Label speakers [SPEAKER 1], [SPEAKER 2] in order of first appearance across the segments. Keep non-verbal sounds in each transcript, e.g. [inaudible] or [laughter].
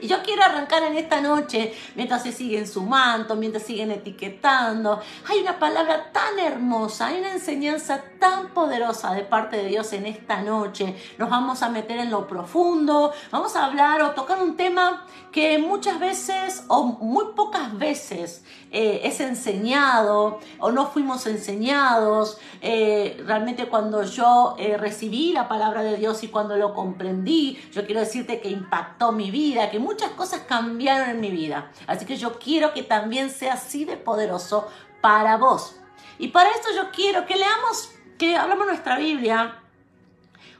[SPEAKER 1] Y yo quiero arrancar en esta noche, mientras se siguen sumando, mientras siguen etiquetando. Hay una palabra tan hermosa, hay una enseñanza tan poderosa de parte de Dios en esta noche. Nos vamos a meter en lo profundo, vamos a hablar o tocar un tema que muchas veces o muy pocas veces eh, es enseñado o no fuimos enseñados. Eh, realmente cuando yo eh, recibí la palabra de Dios y cuando lo comprendí, yo quiero decirte que impactó mi vida, que muchas cosas cambiaron en mi vida. Así que yo quiero que también sea así de poderoso para vos. Y para esto yo quiero que leamos, que hablamos nuestra Biblia,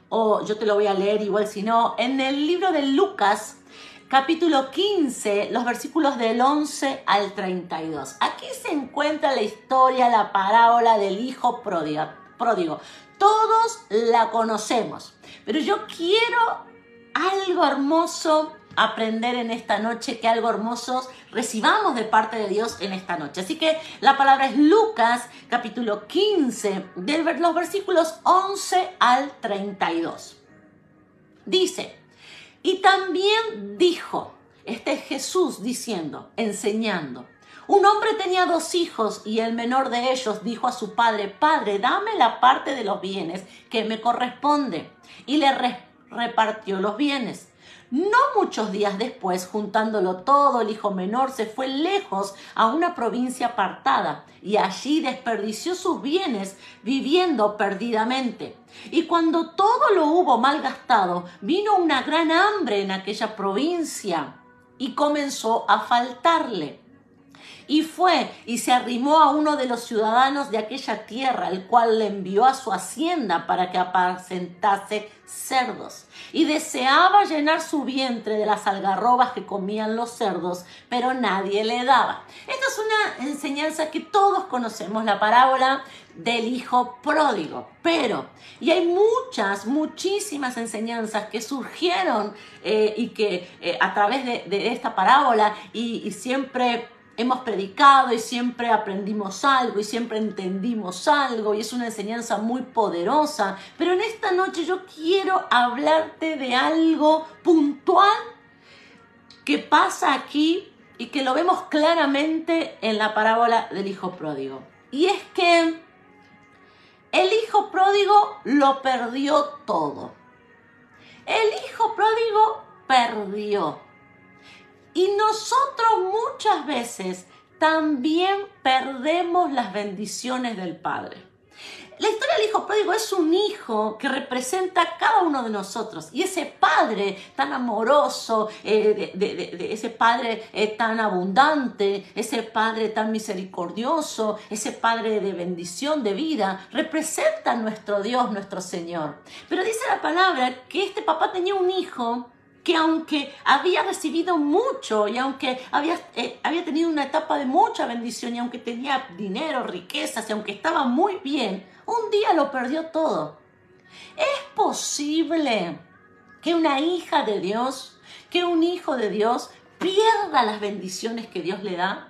[SPEAKER 1] o yo te lo voy a leer igual si no, en el libro de Lucas, capítulo 15, los versículos del 11 al 32. Aquí se encuentra la historia, la parábola del hijo pródigo. Todos la conocemos, pero yo quiero algo hermoso aprender en esta noche, que algo hermoso recibamos de parte de Dios en esta noche. Así que la palabra es Lucas capítulo 15, de los versículos 11 al 32. Dice, y también dijo, este es Jesús diciendo, enseñando. Un hombre tenía dos hijos y el menor de ellos dijo a su padre, Padre, dame la parte de los bienes que me corresponde. Y le repartió los bienes. No muchos días después, juntándolo todo, el hijo menor se fue lejos a una provincia apartada y allí desperdició sus bienes viviendo perdidamente. Y cuando todo lo hubo malgastado, vino una gran hambre en aquella provincia y comenzó a faltarle. Y fue y se arrimó a uno de los ciudadanos de aquella tierra, el cual le envió a su hacienda para que apacentase cerdos. Y deseaba llenar su vientre de las algarrobas que comían los cerdos, pero nadie le daba. Esta es una enseñanza que todos conocemos, la parábola del hijo pródigo. Pero, y hay muchas, muchísimas enseñanzas que surgieron eh, y que eh, a través de, esta parábola y siempre hemos predicado y siempre aprendimos algo y siempre entendimos algo y es una enseñanza muy poderosa, pero en esta noche yo quiero hablarte de algo puntual que pasa aquí y que lo vemos claramente en la parábola del hijo pródigo. Y es que el hijo pródigo lo perdió todo. El hijo pródigo perdió. Y nosotros muchas veces también perdemos las bendiciones del Padre. La historia del hijo pródigo es un hijo que representa a cada uno de nosotros. Y ese padre tan amoroso, eh, ese padre eh, tan abundante, ese padre tan misericordioso, ese padre de bendición, de vida, representa a nuestro Dios, nuestro Señor. Pero dice la palabra que este papá tenía un hijo que aunque había recibido mucho y aunque había, eh, había tenido una etapa de mucha bendición y aunque tenía dinero, riquezas y aunque estaba muy bien, un día lo perdió todo. ¿Es posible que una hija de Dios, que un hijo de Dios pierda las bendiciones que Dios le da?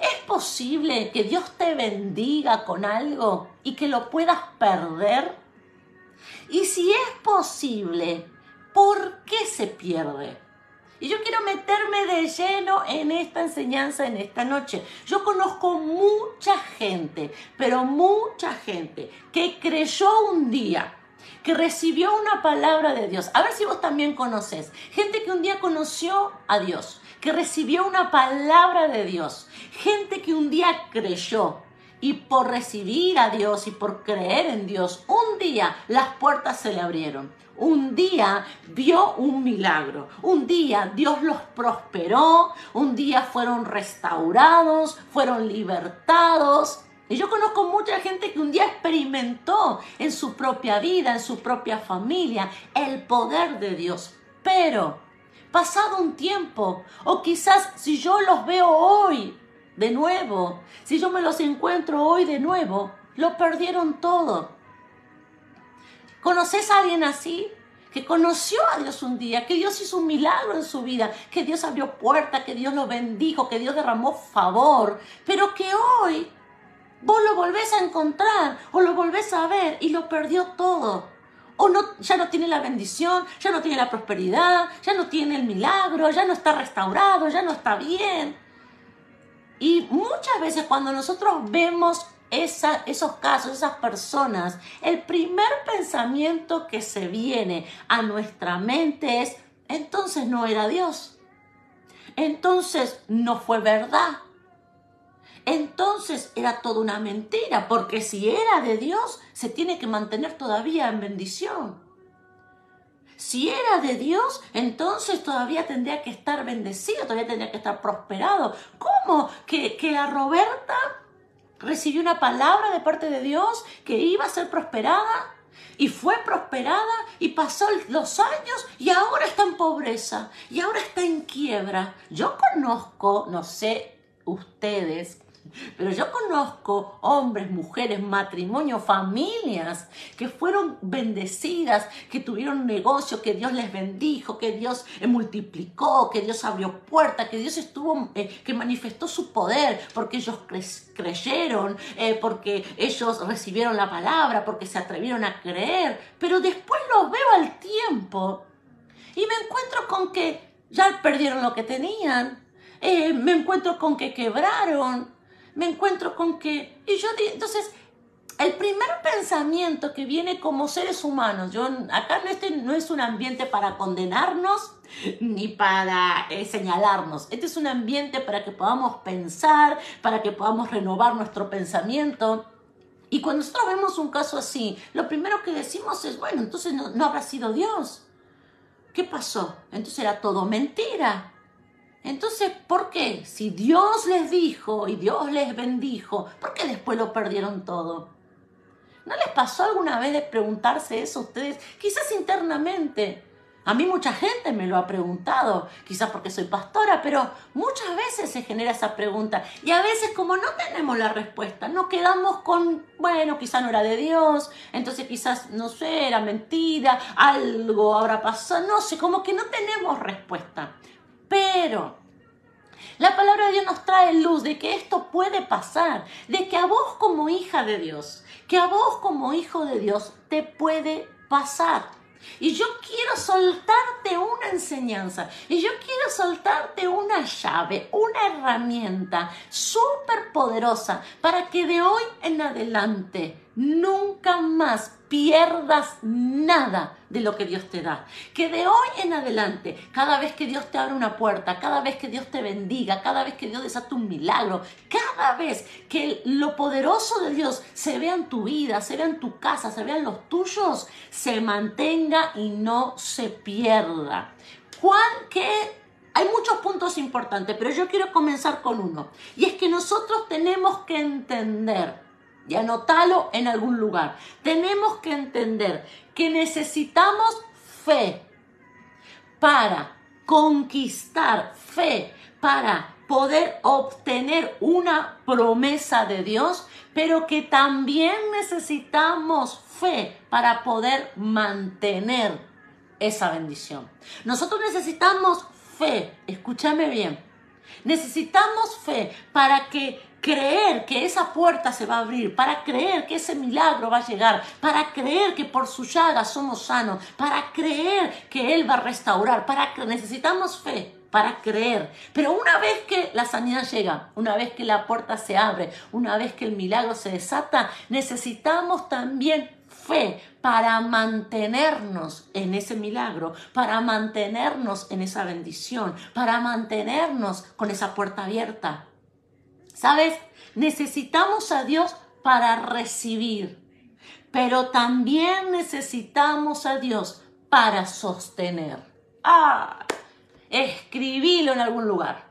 [SPEAKER 1] ¿Es posible que Dios te bendiga con algo y que lo puedas perder? Y si es posible, ¿Por qué se pierde? Y yo quiero meterme de lleno en esta enseñanza en esta noche. Yo conozco mucha gente, pero mucha gente que creyó un día, que recibió una palabra de Dios. A ver si vos también conoces. Gente que un día conoció a Dios, que recibió una palabra de Dios. Gente que un día creyó. Y por recibir a Dios y por creer en Dios, un día las puertas se le abrieron un día vio un milagro, un día Dios los prosperó, un día fueron restaurados, fueron libertados. Y yo conozco mucha gente que un día experimentó en su propia vida, en su propia familia, el poder de Dios. Pero, pasado un tiempo, o quizás si yo los veo hoy de nuevo, si yo me los encuentro hoy de nuevo, lo perdieron todo. ¿Conoces a alguien así? Que conoció a Dios un día, que Dios hizo un milagro en su vida, que Dios abrió puertas, que Dios lo bendijo, que Dios derramó favor, pero que hoy vos lo volvés a encontrar o lo volvés a ver y lo perdió todo. o no, ya no tiene la bendición, ya no tiene la prosperidad, ya no tiene el milagro, ya no está restaurado, ya no está bien. Y muchas veces cuando nosotros vemos esos casos, esas personas, el primer pensamiento que se viene a nuestra mente es, entonces no era Dios, entonces no fue verdad, entonces era toda una mentira, porque si era de Dios, se tiene que mantener todavía en bendición. Si era de Dios, entonces todavía tendría que estar bendecido, todavía tendría que estar prosperado. ¿Cómo? Que, que la Roberta recibió una palabra de parte de Dios que iba a ser prosperada y fue prosperada y pasó los años y ahora está en pobreza y ahora está en quiebra. Yo conozco, no sé ustedes, pero yo conozco hombres, mujeres, matrimonios, familias que fueron bendecidas, que tuvieron negocio, que Dios les bendijo, que Dios eh, multiplicó, que Dios abrió puertas, que Dios estuvo, eh, que manifestó su poder, porque ellos creyeron, eh, porque ellos recibieron la palabra, porque se atrevieron a creer. Pero después los veo al tiempo y me encuentro con que ya perdieron lo que tenían. me encuentro con que quebraron, me encuentro con que... Y yo, entonces, el primer pensamiento que viene como seres humanos, yo acá no, este no es un ambiente para condenarnos ni para eh, señalarnos, este es un ambiente para que podamos pensar, para que podamos renovar nuestro pensamiento. Y cuando nosotros vemos un caso así, lo primero que decimos es, bueno, entonces no, no habrá sido Dios. ¿Qué pasó? Entonces era todo mentira. Entonces, ¿por qué? Si Dios les dijo y Dios les bendijo, ¿por qué después lo perdieron todo? ¿No les pasó alguna vez de preguntarse eso a ustedes? Quizás internamente. A mí mucha gente me lo ha preguntado, quizás porque soy pastora, pero muchas veces se genera esa pregunta. Y a veces como no tenemos la respuesta, no quedamos con, bueno, quizás no era de Dios, entonces quizás, no sé, era mentira, algo habrá pasado, no sé, como que no tenemos respuesta. Pero la palabra de Dios nos trae luz de que esto puede pasar, de que a vos como hija de Dios, que a vos como hijo de Dios te puede pasar. Y yo quiero soltarte una enseñanza, y yo quiero soltarte una llave, una herramienta súper poderosa para que de hoy en adelante nunca más pierdas nada de lo que Dios te da. Que de hoy en adelante, cada vez que Dios te abre una puerta, cada vez que Dios te bendiga, cada vez que Dios desata un milagro, cada vez que lo poderoso de Dios se vea en tu vida, se vea en tu casa, se vea en los tuyos, se mantenga y no se pierda. ¿Cuál, qué hay muchos puntos importantes, pero yo quiero comenzar con uno. Y es que nosotros tenemos que entender y anótalo en algún lugar. Tenemos que entender que necesitamos fe para conquistar, fe para poder obtener una promesa de Dios, pero que también necesitamos fe para poder mantener esa bendición. Nosotros necesitamos fe, escúchame bien, necesitamos fe para que creer que esa puerta se va a abrir, para creer que ese milagro va a llegar, para creer que por su llaga somos sanos, para creer que Él va a restaurar, para que necesitamos fe para creer. Pero una vez que la sanidad llega, una vez que la puerta se abre, una vez que el milagro se desata, necesitamos también fe para mantenernos en ese milagro, para mantenernos en esa bendición, para mantenernos con esa puerta abierta. ¿Sabes? Necesitamos a Dios para recibir, pero también necesitamos a Dios para sostener. Ah, escribilo en algún lugar.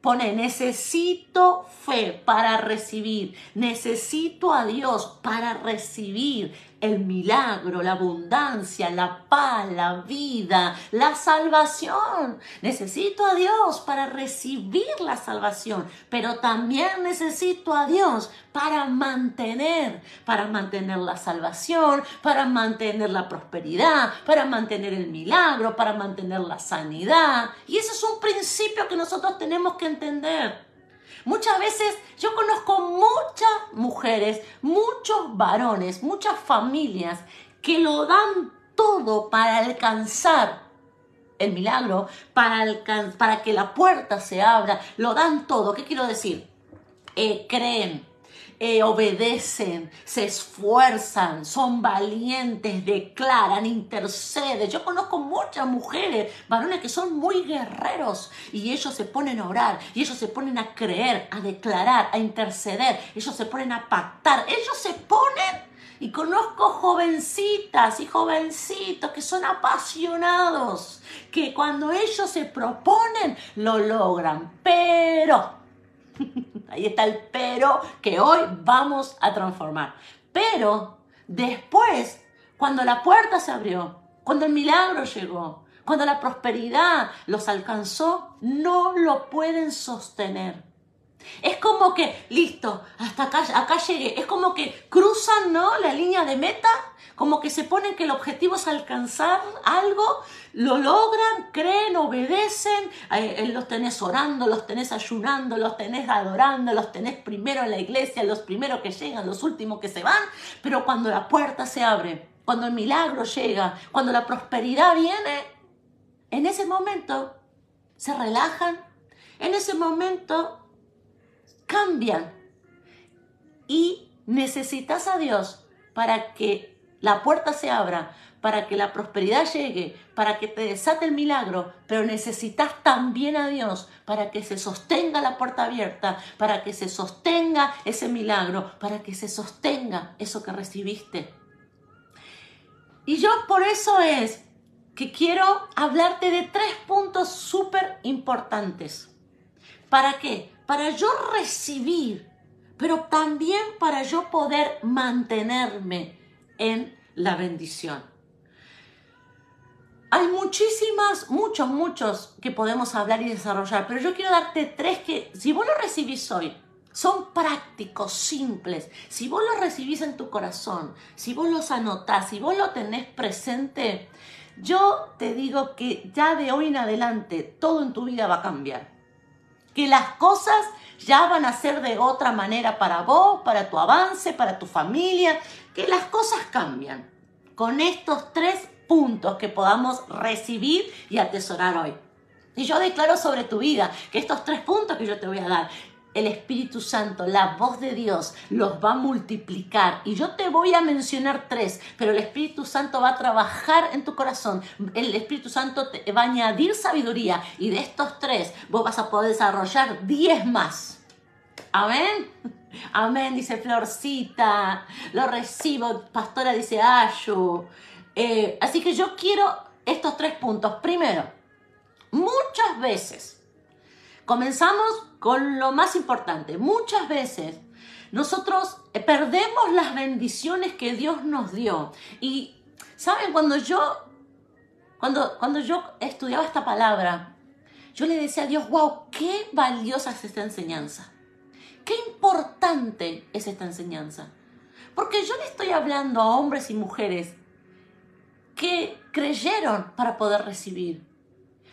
[SPEAKER 1] Pone, necesito fe para recibir, necesito a Dios para recibir el milagro, la abundancia, la paz, la vida, la salvación. Necesito a Dios para recibir la salvación, pero también necesito a Dios para mantener, para mantener la salvación, para mantener la prosperidad, para mantener el milagro, para mantener la sanidad. Y ese es un principio que nosotros tenemos que entender. Muchas veces yo conozco muchas mujeres, muchos varones, muchas familias que lo dan todo para alcanzar el milagro, para, para que la puerta se abra, lo dan todo. ¿Qué quiero decir? Eh, creen, eh, obedecen, se esfuerzan, son valientes, declaran, interceden. Yo conozco muchas mujeres, varones que son muy guerreros y ellos se ponen a orar, y ellos se ponen a creer, a declarar, a interceder, ellos se ponen a pactar, ellos se ponen y conozco jovencitas y jovencitos que son apasionados, que cuando ellos se proponen lo logran. Pero, [laughs] ahí está el pero que hoy vamos a transformar. Pero después, cuando la puerta se abrió, cuando el milagro llegó, cuando la prosperidad los alcanzó, no lo pueden sostener. Es como que, listo, hasta acá, acá llegué. Es como que cruzan, ¿no? La línea de meta, como que se ponen que el objetivo es alcanzar algo, lo logran, creen, obedecen, eh, los tenés orando, los tenés ayunando, los tenés adorando, los tenés primero en la iglesia, los primeros que llegan, los últimos que se van, pero cuando la puerta se abre, cuando el milagro llega, cuando la prosperidad viene, en ese momento se relajan, en ese momento cambian. Y necesitas a Dios para que la puerta se abra, para que la prosperidad llegue, para que te desate el milagro, pero necesitas también a Dios para que se sostenga la puerta abierta, para que se sostenga ese milagro, para que se sostenga eso que recibiste. Y yo por eso es que quiero hablarte de tres puntos súper importantes. ¿Para qué? Para yo recibir, pero también para yo poder mantenerme en la bendición. Hay muchísimas, muchos, muchos que podemos hablar y desarrollar, pero yo quiero darte tres que, si vos lo recibís hoy, son prácticos, simples. Si vos los recibís en tu corazón, si vos los anotás, si vos lo tenés presente, yo te digo que ya de hoy en adelante todo en tu vida va a cambiar que las cosas ya van a ser de otra manera para vos, para tu avance, para tu familia, que las cosas cambian con estos tres puntos que podamos recibir y atesorar hoy. Y yo declaro sobre tu vida que estos tres puntos que yo te voy a dar el Espíritu Santo, la voz de Dios, los va a multiplicar. Y yo te voy a mencionar tres, pero el Espíritu Santo va a trabajar en tu corazón. El Espíritu Santo te va a añadir sabiduría. Y de estos tres, vos vas a poder desarrollar diez más. Amén. Amén, dice Florcita. Lo recibo. Pastora dice Ayu. Eh, así que yo quiero estos tres puntos. Primero, muchas veces comenzamos con lo más importante. Muchas veces nosotros eh, perdemos las bendiciones que Dios nos dio. Y, ¿saben? Cuando yo, cuando, cuando yo estudiaba esta palabra, yo le decía a Dios, wow, qué valiosa es esta enseñanza. Qué importante es esta enseñanza. Porque yo le estoy hablando a hombres y mujeres que creyeron para poder recibir,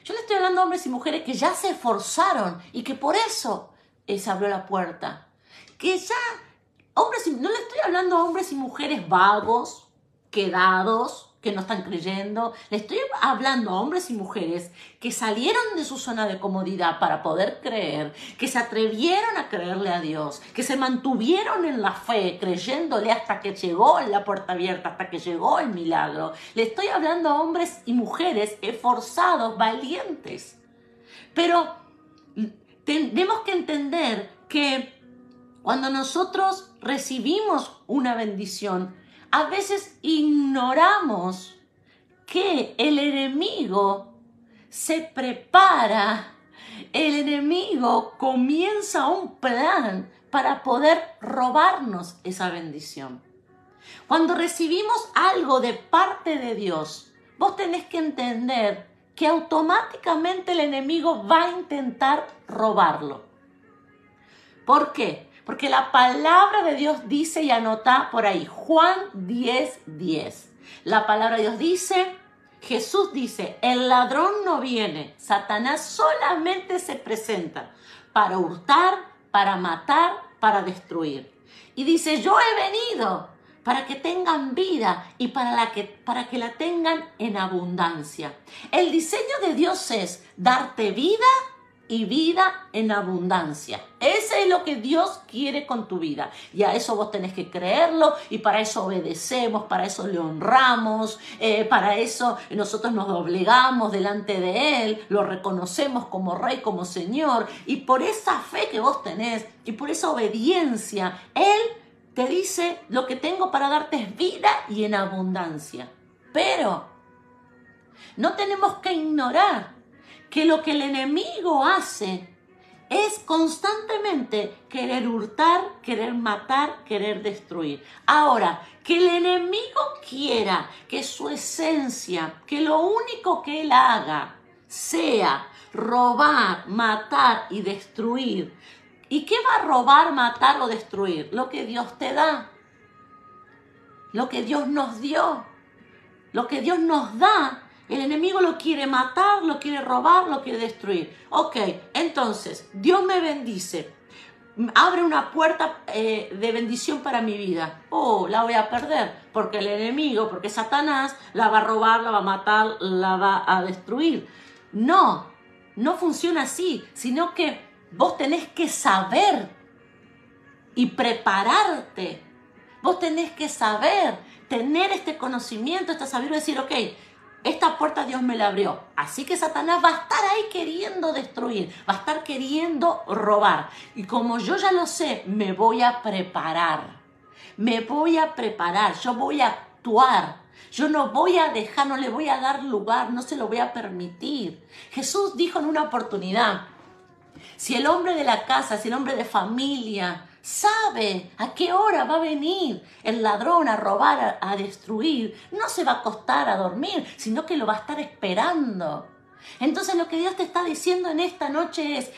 [SPEAKER 1] yo le estoy hablando a hombres y mujeres que ya se esforzaron y que por eso se abrió la puerta. Que ya, hombres no le estoy hablando a hombres y mujeres vagos, quedados, que no están creyendo. Le estoy hablando a hombres y mujeres que salieron de su zona de comodidad para poder creer, que se atrevieron a creerle a Dios, que se mantuvieron en la fe, creyéndole hasta que llegó la puerta abierta, hasta que llegó el milagro. Le estoy hablando a hombres y mujeres esforzados, valientes. Pero tenemos que entender que cuando nosotros recibimos una bendición, a veces ignoramos que el enemigo se prepara, el enemigo comienza un plan para poder robarnos esa bendición. Cuando recibimos algo de parte de Dios, vos tenés que entender que automáticamente el enemigo va a intentar robarlo. ¿Por qué? Porque la palabra de Dios dice y anota por ahí, Juan 10, 10. La palabra de Dios dice, Jesús dice, el ladrón no viene, Satanás solamente se presenta para hurtar, para matar, para destruir. Y dice, yo he venido para que tengan vida y para, que, para que la tengan en abundancia. El diseño de Dios es darte vida y vida en abundancia. Ese es lo que Dios quiere con tu vida. Y a eso vos tenés que creerlo y para eso obedecemos, para eso le honramos, eh, para eso nosotros nos doblegamos delante de Él, lo reconocemos como Rey, como Señor. Y por esa fe que vos tenés y por esa obediencia, Él te dice, lo que tengo para darte es vida y en abundancia. Pero no tenemos que ignorar que lo que el enemigo hace es constantemente querer hurtar, querer matar, querer destruir. Ahora, que el enemigo quiera que su esencia, que lo único que él haga sea robar, matar y destruir. ¿Y qué va a robar, matar o destruir? Lo que Dios te da. Lo que Dios nos dio. Lo que Dios nos da el enemigo lo quiere matar, lo quiere robar, lo quiere destruir. Ok, entonces, Dios me bendice. Abre una puerta eh, de bendición para mi vida. Oh, la voy a perder porque el enemigo, porque Satanás la va a robar, la va a matar, la va a destruir. No, no funciona así, sino que vos tenés que saber y prepararte. Vos tenés que saber, tener este conocimiento, saber y decir, ok, esta puerta Dios me la abrió. Así que Satanás va a estar ahí queriendo destruir, va a estar queriendo robar. Y como yo ya lo sé, me voy a preparar. Me voy a preparar, yo voy a actuar. Yo no voy a dejar, no le voy a dar lugar, no se lo voy a permitir. Jesús dijo en una oportunidad, si el hombre de la casa, si el hombre de familia sabe a qué hora va a venir el ladrón a robar, a, destruir. No se va a acostar a dormir, sino que lo va a estar esperando. Entonces lo que Dios te está diciendo en esta noche es,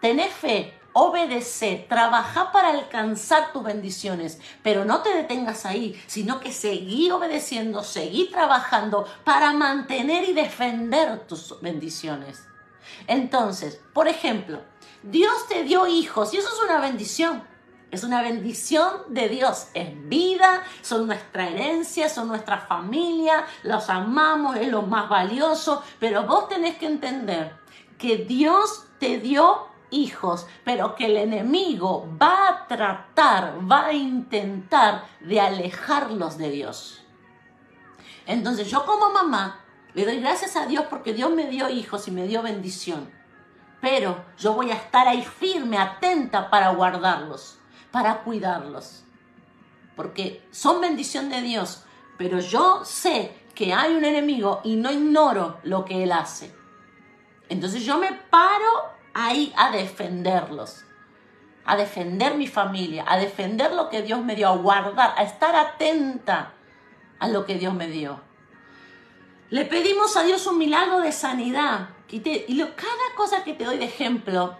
[SPEAKER 1] tené fe, obedece, trabaja para alcanzar tus bendiciones, pero no te detengas ahí, sino que seguí obedeciendo, seguí trabajando para mantener y defender tus bendiciones. Entonces, por ejemplo, Dios te dio hijos y eso es una bendición. Es una bendición de Dios. Es vida, son nuestra herencia, son nuestra familia, los amamos, es lo más valioso. Pero vos tenés que entender que Dios te dio hijos, pero que el enemigo va a tratar, va a intentar de alejarlos de Dios. Entonces yo como mamá le doy gracias a Dios porque Dios me dio hijos y me dio bendición pero yo voy a estar ahí firme, atenta para guardarlos, para cuidarlos. Porque son bendición de Dios, pero yo sé que hay un enemigo y no ignoro lo que él hace. Entonces yo me paro ahí a defenderlos, a defender mi familia, a defender lo que Dios me dio, a guardar, a estar atenta a lo que Dios me dio. Le pedimos a Dios un milagro de sanidad, y, cada cosa que te doy de ejemplo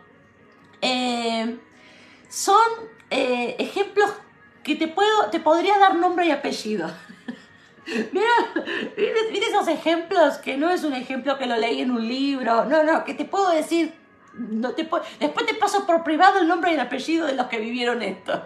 [SPEAKER 1] eh, son eh, ejemplos que te, puedo, te podría dar nombre y apellido. [laughs] mira, mira esos ejemplos que no es un ejemplo que lo leí en un libro, no, no, que te puedo decir, no te después te paso por privado el nombre y el apellido de los que vivieron esto.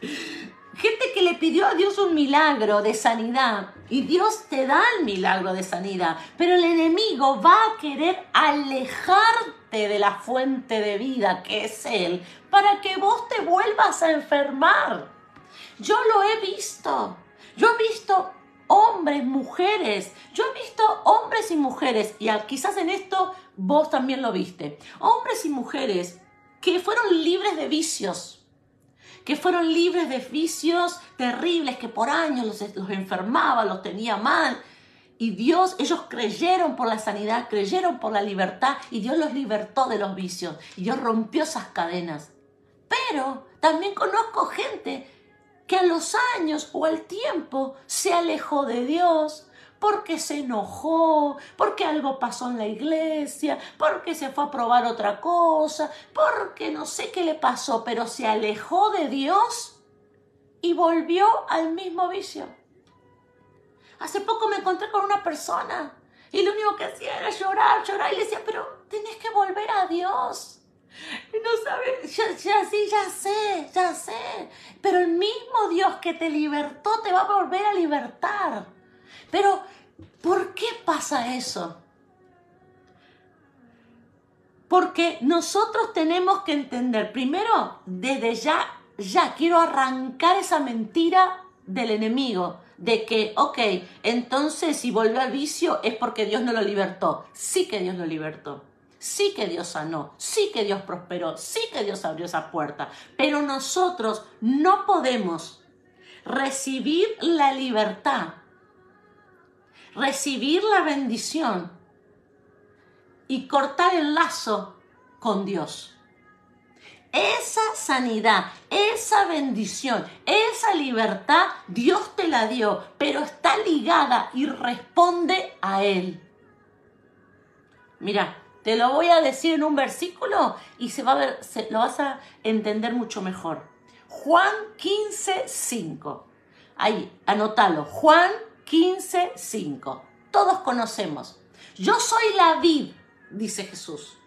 [SPEAKER 1] [laughs] Gente que le pidió a Dios un milagro de sanidad y Dios te da el milagro de sanidad, pero el enemigo va a querer alejarte de la fuente de vida que es Él para que vos te vuelvas a enfermar. Yo lo he visto. Yo he visto hombres, mujeres. Yo he visto hombres y mujeres, y quizás en esto vos también lo viste. Hombres y mujeres que fueron libres de vicios que fueron libres de vicios terribles que por años los, enfermaba, los tenía mal. Y Dios, ellos creyeron por la sanidad, creyeron por la libertad y Dios los libertó de los vicios y Dios rompió esas cadenas. Pero también conozco gente que a los años o al tiempo se alejó de Dios, porque se enojó, porque algo pasó en la iglesia, porque se fue a probar otra cosa, porque no sé qué le pasó, pero se alejó de Dios y volvió al mismo vicio. Hace poco me encontré con una persona y lo único que hacía era llorar, llorar y le decía, pero tenés que volver a Dios. no sabes, ya, ya, sí, ya sé, ya sé. Pero el mismo Dios que te libertó te va a volver a libertar. Pero, ¿por qué pasa eso? Porque nosotros tenemos que entender, primero, desde ya, ya quiero arrancar esa mentira del enemigo, de que, ok, entonces si volvió al vicio es porque Dios no lo libertó. Sí que Dios lo libertó. Sí que Dios sanó, sí que Dios prosperó, sí que Dios abrió esa puerta, pero nosotros no podemos recibir la libertad, recibir la bendición y cortar el lazo con Dios. Esa sanidad, esa bendición, esa libertad, Dios te la dio, pero está ligada y responde a Él. Mira, te lo voy a decir en un versículo y se va a ver, se, lo vas a entender mucho mejor. Juan 15, 5. Ahí, anótalo. Juan 15, 5. Todos conocemos. Yo soy la vid, dice Jesús,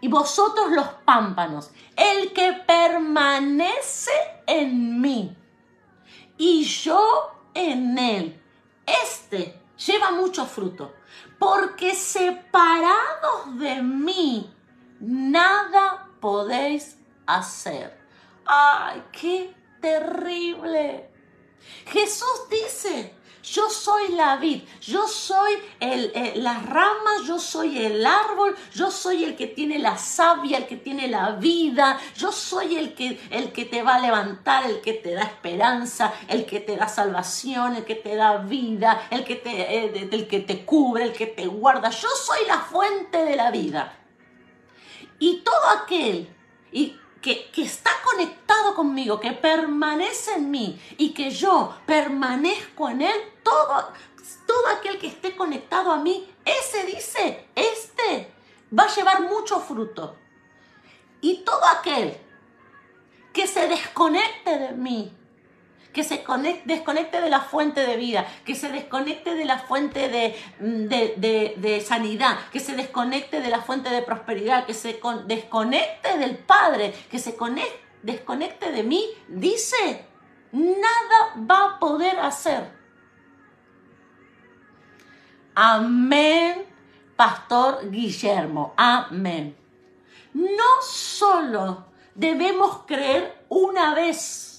[SPEAKER 1] y vosotros los pámpanos, el que permanece en mí y yo en él. Este lleva mucho fruto, porque separados de mí nada podéis hacer. ¡Ay, qué terrible! Jesús dice, yo soy la vid, yo soy el, eh, las ramas, yo soy el árbol, yo soy el que tiene la savia, el que tiene la vida, yo soy el que, el que te va a levantar, el que te da esperanza, el que te da salvación, el que te da vida, el que te, eh, el que te cubre, el que te guarda. Yo soy la fuente de la vida. Y todo aquel, y que, está conectado conmigo, que permanece en mí y que yo permanezco en él, todo, todo aquel que esté conectado a mí, ese dice, este va a llevar mucho fruto. Y todo aquel que se desconecte de mí, que se desconecte de la fuente de vida, que se desconecte de la fuente de, sanidad, que se desconecte de la fuente de prosperidad, que se desconecte del Padre, que se desconecte de mí, dice, nada va a poder hacer. Amén, Pastor Guillermo. Amén. No solo debemos creer una vez,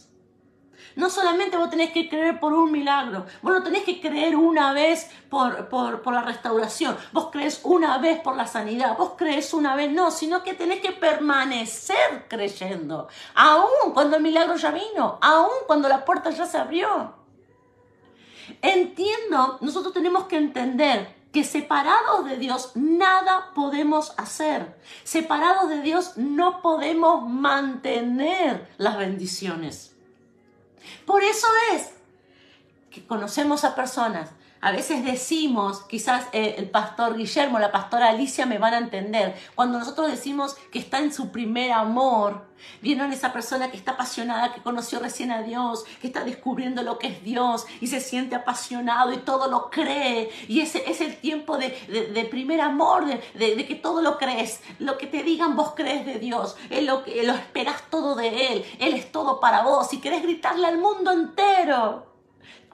[SPEAKER 1] no solamente vos tenés que creer por un milagro, vos no tenés que creer una vez por, por, la restauración, vos crees una vez por la sanidad, vos crees una vez no, sino que tenés que permanecer creyendo, aún cuando el milagro ya vino, aún cuando la puerta ya se abrió. Entiendo, nosotros tenemos que entender que separados de Dios nada podemos hacer. Separados de Dios no podemos mantener las bendiciones. Por eso es que conocemos a personas. A veces decimos, quizás eh, el pastor Guillermo, la pastora Alicia me van a entender, cuando nosotros decimos que está en su primer amor, vieron esa persona que está apasionada, que conoció recién a Dios, que está descubriendo lo que es Dios y se siente apasionado y todo lo cree. Y ese es el tiempo de, primer amor, de, que todo lo crees. Lo que te digan vos crees de Dios, él lo, lo esperas todo de Él, Él es todo para vos y querés gritarle al mundo entero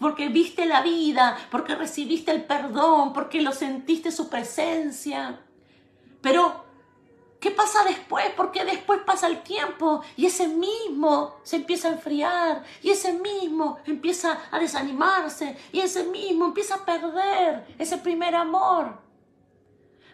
[SPEAKER 1] porque viste la vida, porque recibiste el perdón, porque lo sentiste su presencia. Pero, ¿qué pasa después? Porque después pasa el tiempo y ese mismo se empieza a enfriar y ese mismo empieza a desanimarse y ese mismo empieza a perder ese primer amor.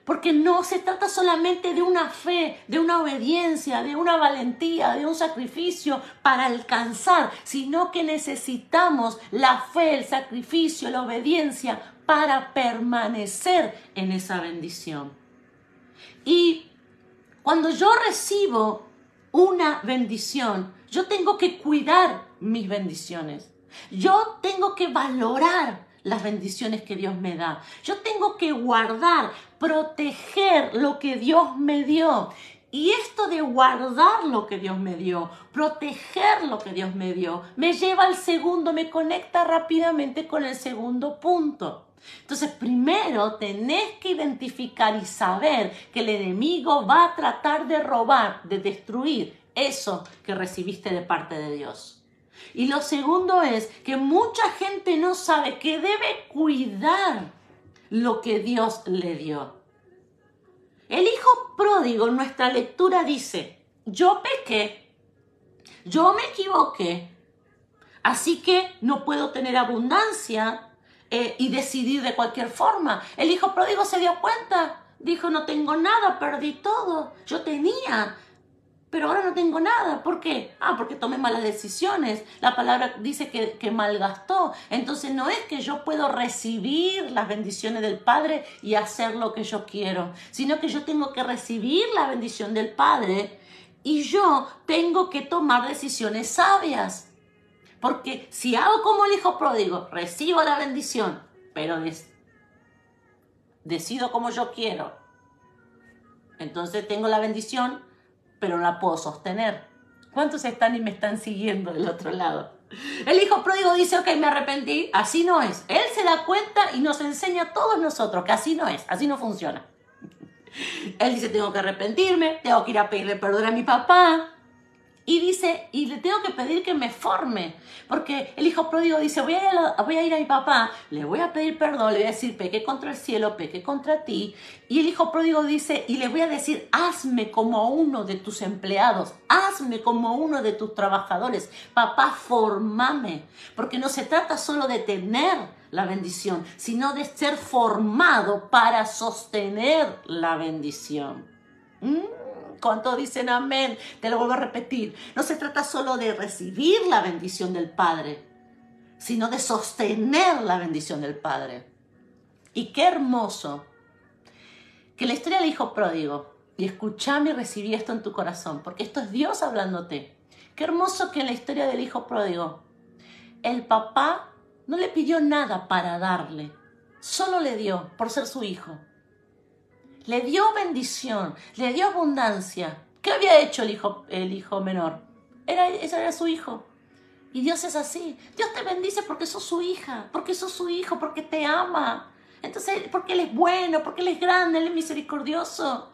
[SPEAKER 1] Porque no se trata solamente de una fe, de una obediencia, de una valentía, de un sacrificio para alcanzar, sino que necesitamos la fe, el sacrificio, la obediencia para permanecer en esa bendición. Y cuando yo recibo una bendición, yo tengo que cuidar mis bendiciones. Yo tengo que valorar las bendiciones que Dios me da. Yo tengo que guardar, proteger lo que Dios me dio. Y esto de guardar lo que Dios me dio, proteger lo que Dios me dio, me lleva al segundo, me conecta rápidamente con el segundo punto. Entonces, primero tenés que identificar y saber que el enemigo va a tratar de robar, de destruir eso que recibiste de parte de Dios. Y lo segundo es que mucha gente no sabe que debe cuidar lo que Dios le dio. El hijo pródigo en nuestra lectura dice, yo pequé, yo me equivoqué, así que no puedo tener abundancia eh, y decidir de cualquier forma. El hijo pródigo se dio cuenta, dijo, no tengo nada, perdí todo, yo tenía, pero ahora no tengo nada. ¿Por qué? Ah, porque tomé malas decisiones. La palabra dice que, que, malgastó. Entonces no es que yo puedo recibir las bendiciones del Padre y hacer lo que yo quiero, sino que yo tengo que recibir la bendición del Padre y yo tengo que tomar decisiones sabias. Porque si hago como el hijo pródigo, recibo la bendición, pero decido como yo quiero, entonces tengo la bendición, pero no la puedo sostener. ¿Cuántos están y me están siguiendo del otro lado? El hijo pródigo dice, ok, me arrepentí, así no es. Él se da cuenta y nos enseña a todos nosotros que así no es, así no funciona. [laughs] Él dice, tengo que arrepentirme, tengo que ir a pedirle perdón a mi papá, y dice, y le tengo que pedir que me forme, porque el hijo pródigo dice, voy a, ir a, voy a mi papá, le voy a pedir perdón, le voy a decir, pequé contra el cielo, pequé contra ti. Y el hijo pródigo dice, y le voy a decir, hazme como uno de tus empleados, hazme como uno de tus trabajadores. Papá, formame, porque no se trata solo de tener la bendición, sino de ser formado para sostener la bendición. ¿Mm? ¿Cuántos dicen amén? Te lo vuelvo a repetir. No se trata solo de recibir la bendición del Padre, sino de sostener la bendición del Padre. Y qué hermoso que la historia del Hijo Pródigo, y escuchame y recibí esto en tu corazón, porque esto es Dios hablándote. Qué hermoso que en la historia del Hijo Pródigo, el papá no le pidió nada para darle, solo le dio por ser su hijo le dio bendición, le dio abundancia. ¿Qué había hecho el hijo, el hijo menor? Era, ese era su hijo. Y Dios es así. Dios te bendice porque sos su hija, porque sos su hijo, porque te ama. Entonces, porque Él es bueno, porque Él es grande, Él es misericordioso.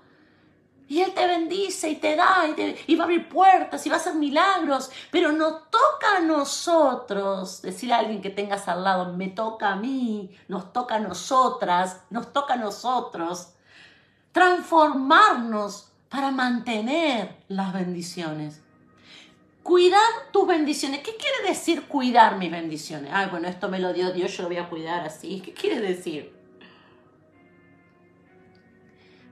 [SPEAKER 1] Y Él te bendice y te da y, y, va a abrir puertas y va a hacer milagros. Pero no toca a nosotros decir a alguien que tengas al lado, me toca a mí, nos toca a nosotras, nos toca a nosotros transformarnos para mantener las bendiciones. Cuidar tus bendiciones. ¿Qué quiere decir cuidar mis bendiciones? Ay, bueno, esto me lo dio Dios, yo lo voy a cuidar así. ¿Qué quiere decir?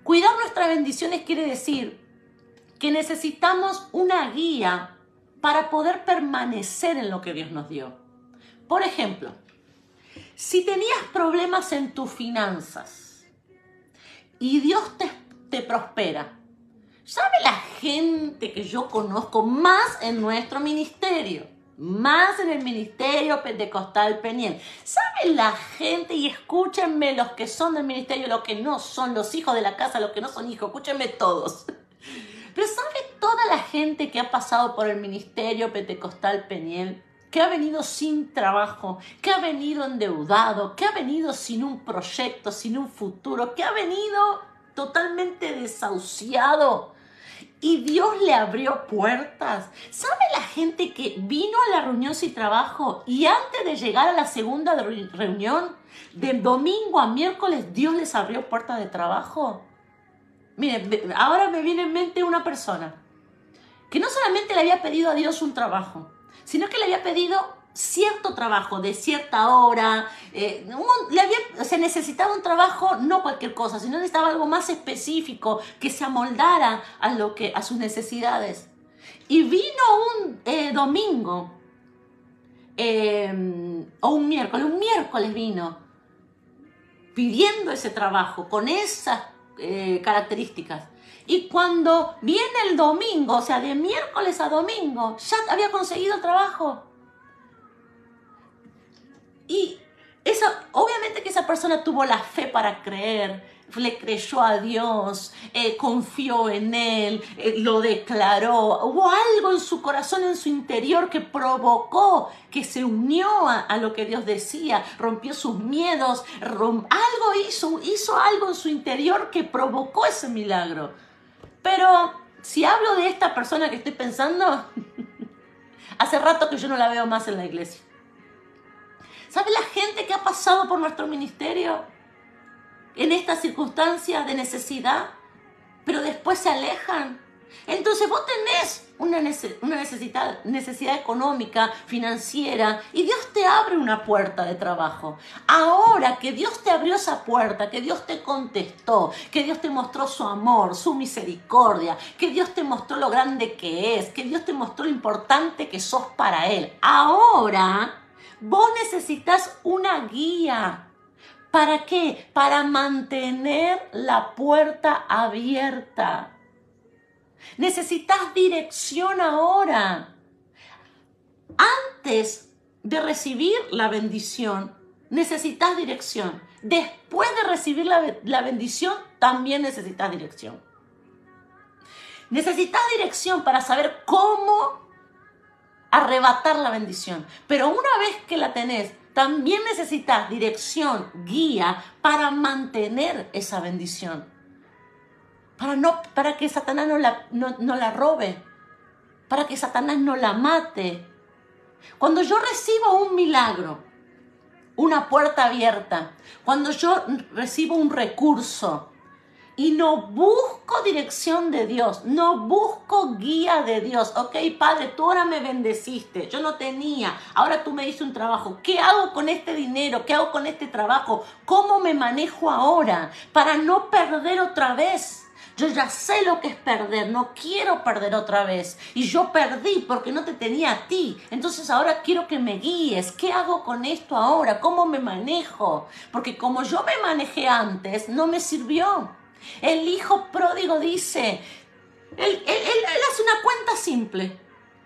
[SPEAKER 1] Cuidar nuestras bendiciones quiere decir que necesitamos una guía para poder permanecer en lo que Dios nos dio. Por ejemplo, si tenías problemas en tus finanzas, y Dios te, prospera. ¿Sabe la gente que yo conozco más en nuestro ministerio? Más en el ministerio pentecostal Peniel. ¿Sabe la gente? Y escúchenme los que son del ministerio, los que no son, los hijos de la casa, los que no son hijos, escúchenme todos. Pero ¿sabe toda la gente que ha pasado por el ministerio pentecostal Peniel? Que ha venido sin trabajo, que ha venido endeudado, que ha venido sin un proyecto, sin un futuro, que ha venido totalmente desahuciado. Y Dios le abrió puertas. ¿Sabe la gente que vino a la reunión sin trabajo y antes de llegar a la segunda reunión, de domingo a miércoles, Dios les abrió puertas de trabajo? Miren, ahora me viene en mente una persona que no solamente le había pedido a Dios un trabajo, sino que le había pedido cierto trabajo de cierta hora, eh, le había, necesitaba un trabajo, no cualquier cosa, sino necesitaba algo más específico que se amoldara a, lo que, a sus necesidades. Y vino un eh, domingo, em, o un miércoles, un miércoles vino pidiendo ese trabajo con esas eh, características. Y cuando viene el domingo, o sea, de miércoles a domingo, ya había conseguido trabajo. Y esa, obviamente que esa persona tuvo la fe para creer, le creyó a Dios, eh, confió en Él, eh, lo declaró. Hubo algo en su corazón, en su interior, que provocó, que se unió a, lo que Dios decía, rompió sus miedos, algo hizo, hizo algo en su interior que provocó ese milagro. Pero si hablo de esta persona que estoy pensando, [laughs] hace rato que yo no la veo más en la iglesia. ¿Sabe la gente que ha pasado por nuestro ministerio? en estas circunstancias de necesidad, pero después se alejan. Entonces vos tenés una, necesidad, necesidad económica, financiera, y Dios te abre una puerta de trabajo. Ahora que Dios te abrió esa puerta, que Dios te contestó, que Dios te mostró su amor, su misericordia, que Dios te mostró lo grande que es, que Dios te mostró lo importante que sos para Él. Ahora vos necesitas una guía ¿Para qué? Para mantener la puerta abierta. Necesitas dirección ahora. Antes de recibir la bendición, necesitas dirección. Después de recibir la, bendición, también necesitas dirección. Necesitas dirección para saber cómo arrebatar la bendición. Pero una vez que la tenés, también necesitas dirección, guía para mantener esa bendición. Para, no, para que Satanás no la, no la robe. Para que Satanás no la mate. Cuando yo recibo un milagro, una puerta abierta, cuando yo recibo un recurso, y no busco dirección de Dios, no busco guía de Dios. Ok, Padre, tú ahora me bendeciste, yo no tenía, ahora tú me diste un trabajo. ¿Qué hago con este dinero? ¿Qué hago con este trabajo? ¿Cómo me manejo ahora para no perder otra vez? Yo ya sé lo que es perder, no quiero perder otra vez. Y yo perdí porque no te tenía a ti. Entonces ahora quiero que me guíes. ¿Qué hago con esto ahora? ¿Cómo me manejo? Porque como yo me manejé antes, no me sirvió. El hijo pródigo dice, él, hace una cuenta simple.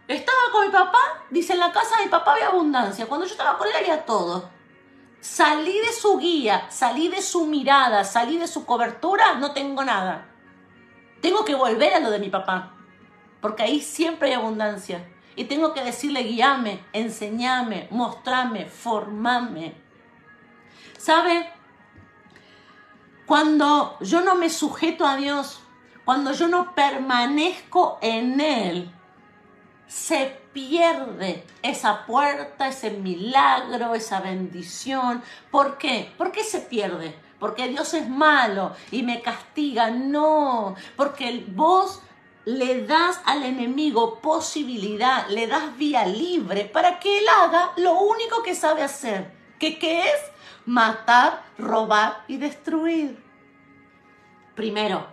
[SPEAKER 1] Estaba con mi papá, dice, en la casa de mi papá había abundancia. Cuando yo estaba con él había todo. Salí de su guía, salí de su mirada, salí de su cobertura, no tengo nada. Tengo que volver a lo de mi papá, porque ahí siempre hay abundancia. Y tengo que decirle, guíame, enseñame, mostrame, formame. ¿Sabe? Cuando yo no me sujeto a Dios, cuando yo no permanezco en Él, se pierde esa puerta, ese milagro, esa bendición. ¿Por qué? ¿Por qué se pierde? Porque Dios es malo y me castiga. No, porque vos le das al enemigo posibilidad, le das vía libre para que él haga lo único que sabe hacer, que qué es matar, robar y destruir. Primero,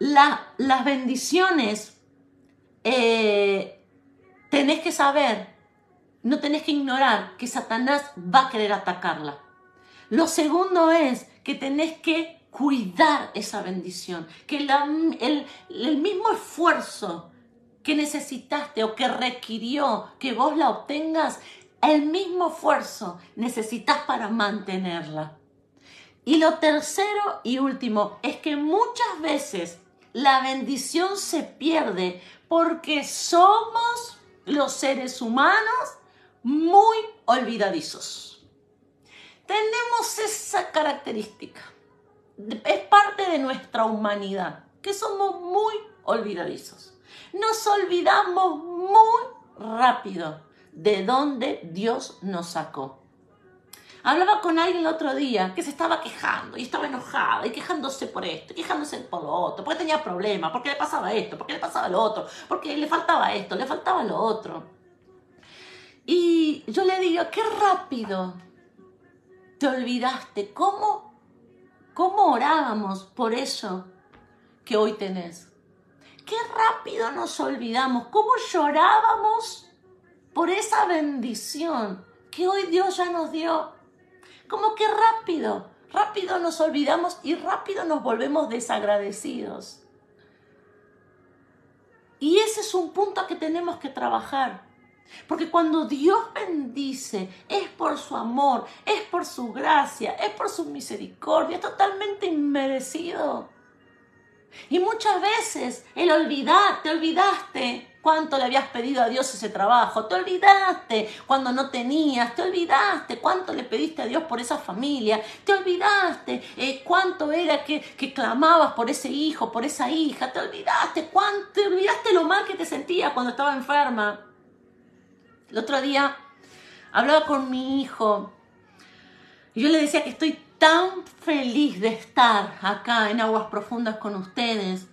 [SPEAKER 1] las bendiciones eh, tenés que saber, no tenés que ignorar que Satanás va a querer atacarla. Lo segundo es que tenés que cuidar esa bendición, que el, el mismo esfuerzo que necesitaste o que requirió que vos la obtengas, el mismo esfuerzo necesitas para mantenerla. Y lo tercero y último es que muchas veces la bendición se pierde porque somos los seres humanos muy olvidadizos. Tenemos esa característica. Es parte de nuestra humanidad, que somos muy olvidadizos. Nos olvidamos muy rápido de dónde Dios nos sacó. Hablaba con alguien el otro día que se estaba quejando y estaba enojada y quejándose por esto, quejándose por lo otro, porque tenía problemas, porque le pasaba esto, porque le pasaba lo otro, porque le faltaba esto, le faltaba lo otro. Y yo le digo, qué rápido te olvidaste, ¿cómo, cómo orábamos por eso que hoy tenés? Qué rápido nos olvidamos, cómo llorábamos por esa bendición que hoy Dios ya nos dio. Como que rápido, rápido nos olvidamos y rápido nos volvemos desagradecidos. Y ese es un punto que tenemos que trabajar. Porque cuando Dios bendice, es por su amor, es por su gracia, es por su misericordia, es totalmente inmerecido. Y muchas veces el olvidar, te olvidaste cuánto le habías pedido a Dios ese trabajo, te olvidaste cuando no tenías, te olvidaste cuánto le pediste a Dios por esa familia, te olvidaste eh, cuánto era que, que, clamabas por ese hijo, por esa hija, te olvidaste cuánto, te olvidaste lo mal que te sentías cuando estaba enferma. El otro día hablaba con mi hijo y yo le decía que estoy tan feliz de estar acá en Aguas Profundas con ustedes,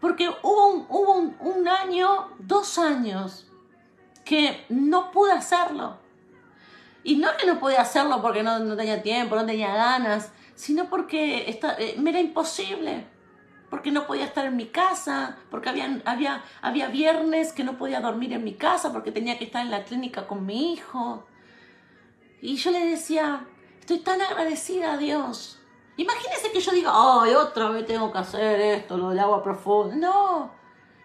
[SPEAKER 1] porque hubo un, hubo un, año, dos años, que no pude hacerlo. Y no que no podía hacerlo porque no, no tenía tiempo, no tenía ganas, sino porque eh, me era imposible. Porque no podía estar en mi casa, porque había, había, había viernes que no podía dormir en mi casa, porque tenía que estar en la clínica con mi hijo. Y yo le decía, Estoy tan agradecida a Dios. Imagínese que yo diga, ay, otra vez tengo que hacer esto, lo del agua profunda. No,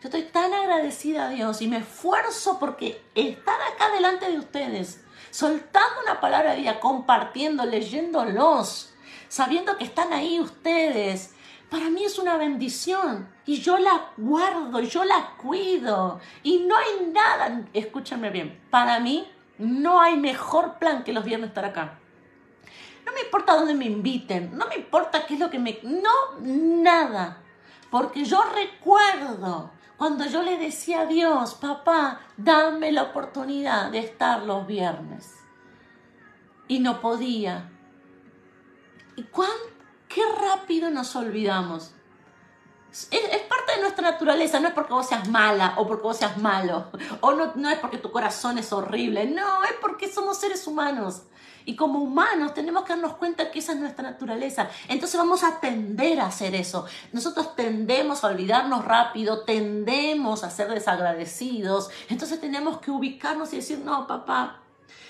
[SPEAKER 1] yo estoy tan agradecida a Dios y me esfuerzo porque estar acá delante de ustedes, soltando una palabra de vida, compartiendo, leyéndolos, sabiendo que están ahí ustedes, para mí es una bendición y yo la guardo, yo la cuido y no hay nada, escúchenme bien, para mí no hay mejor plan que los viernes estar acá. No me importa dónde me inviten, no me importa qué es lo que me... No, nada. Porque yo recuerdo cuando yo le decía a Dios, papá, dame la oportunidad de estar los viernes. Y no podía. ¿Y cuán, qué rápido nos olvidamos? Es, parte de nuestra naturaleza, no es porque vos seas mala o porque vos seas malo, o no, no es porque tu corazón es horrible, no, es porque somos seres humanos. Y como humanos tenemos que darnos cuenta que esa es nuestra naturaleza. Entonces vamos a tender a hacer eso. Nosotros tendemos a olvidarnos rápido, tendemos a ser desagradecidos. Entonces tenemos que ubicarnos y decir, no, papá,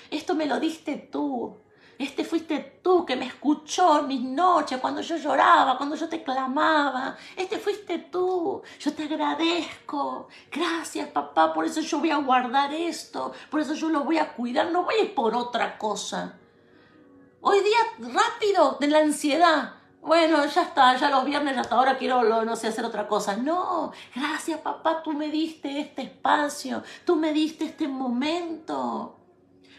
[SPEAKER 1] esto me lo diste tú. Este fuiste tú que me escuchó en mis noches, cuando yo lloraba, cuando yo te clamaba. Este fuiste tú. Yo te agradezco. Gracias, papá. Por eso yo voy a guardar esto. Por eso yo lo voy a cuidar. No voy a ir por otra cosa. Hoy día rápido de la ansiedad. Bueno, ya está, ya los viernes, hasta ahora quiero, no sé, hacer otra cosa. No, gracias papá, tú me diste este espacio, tú me diste este momento.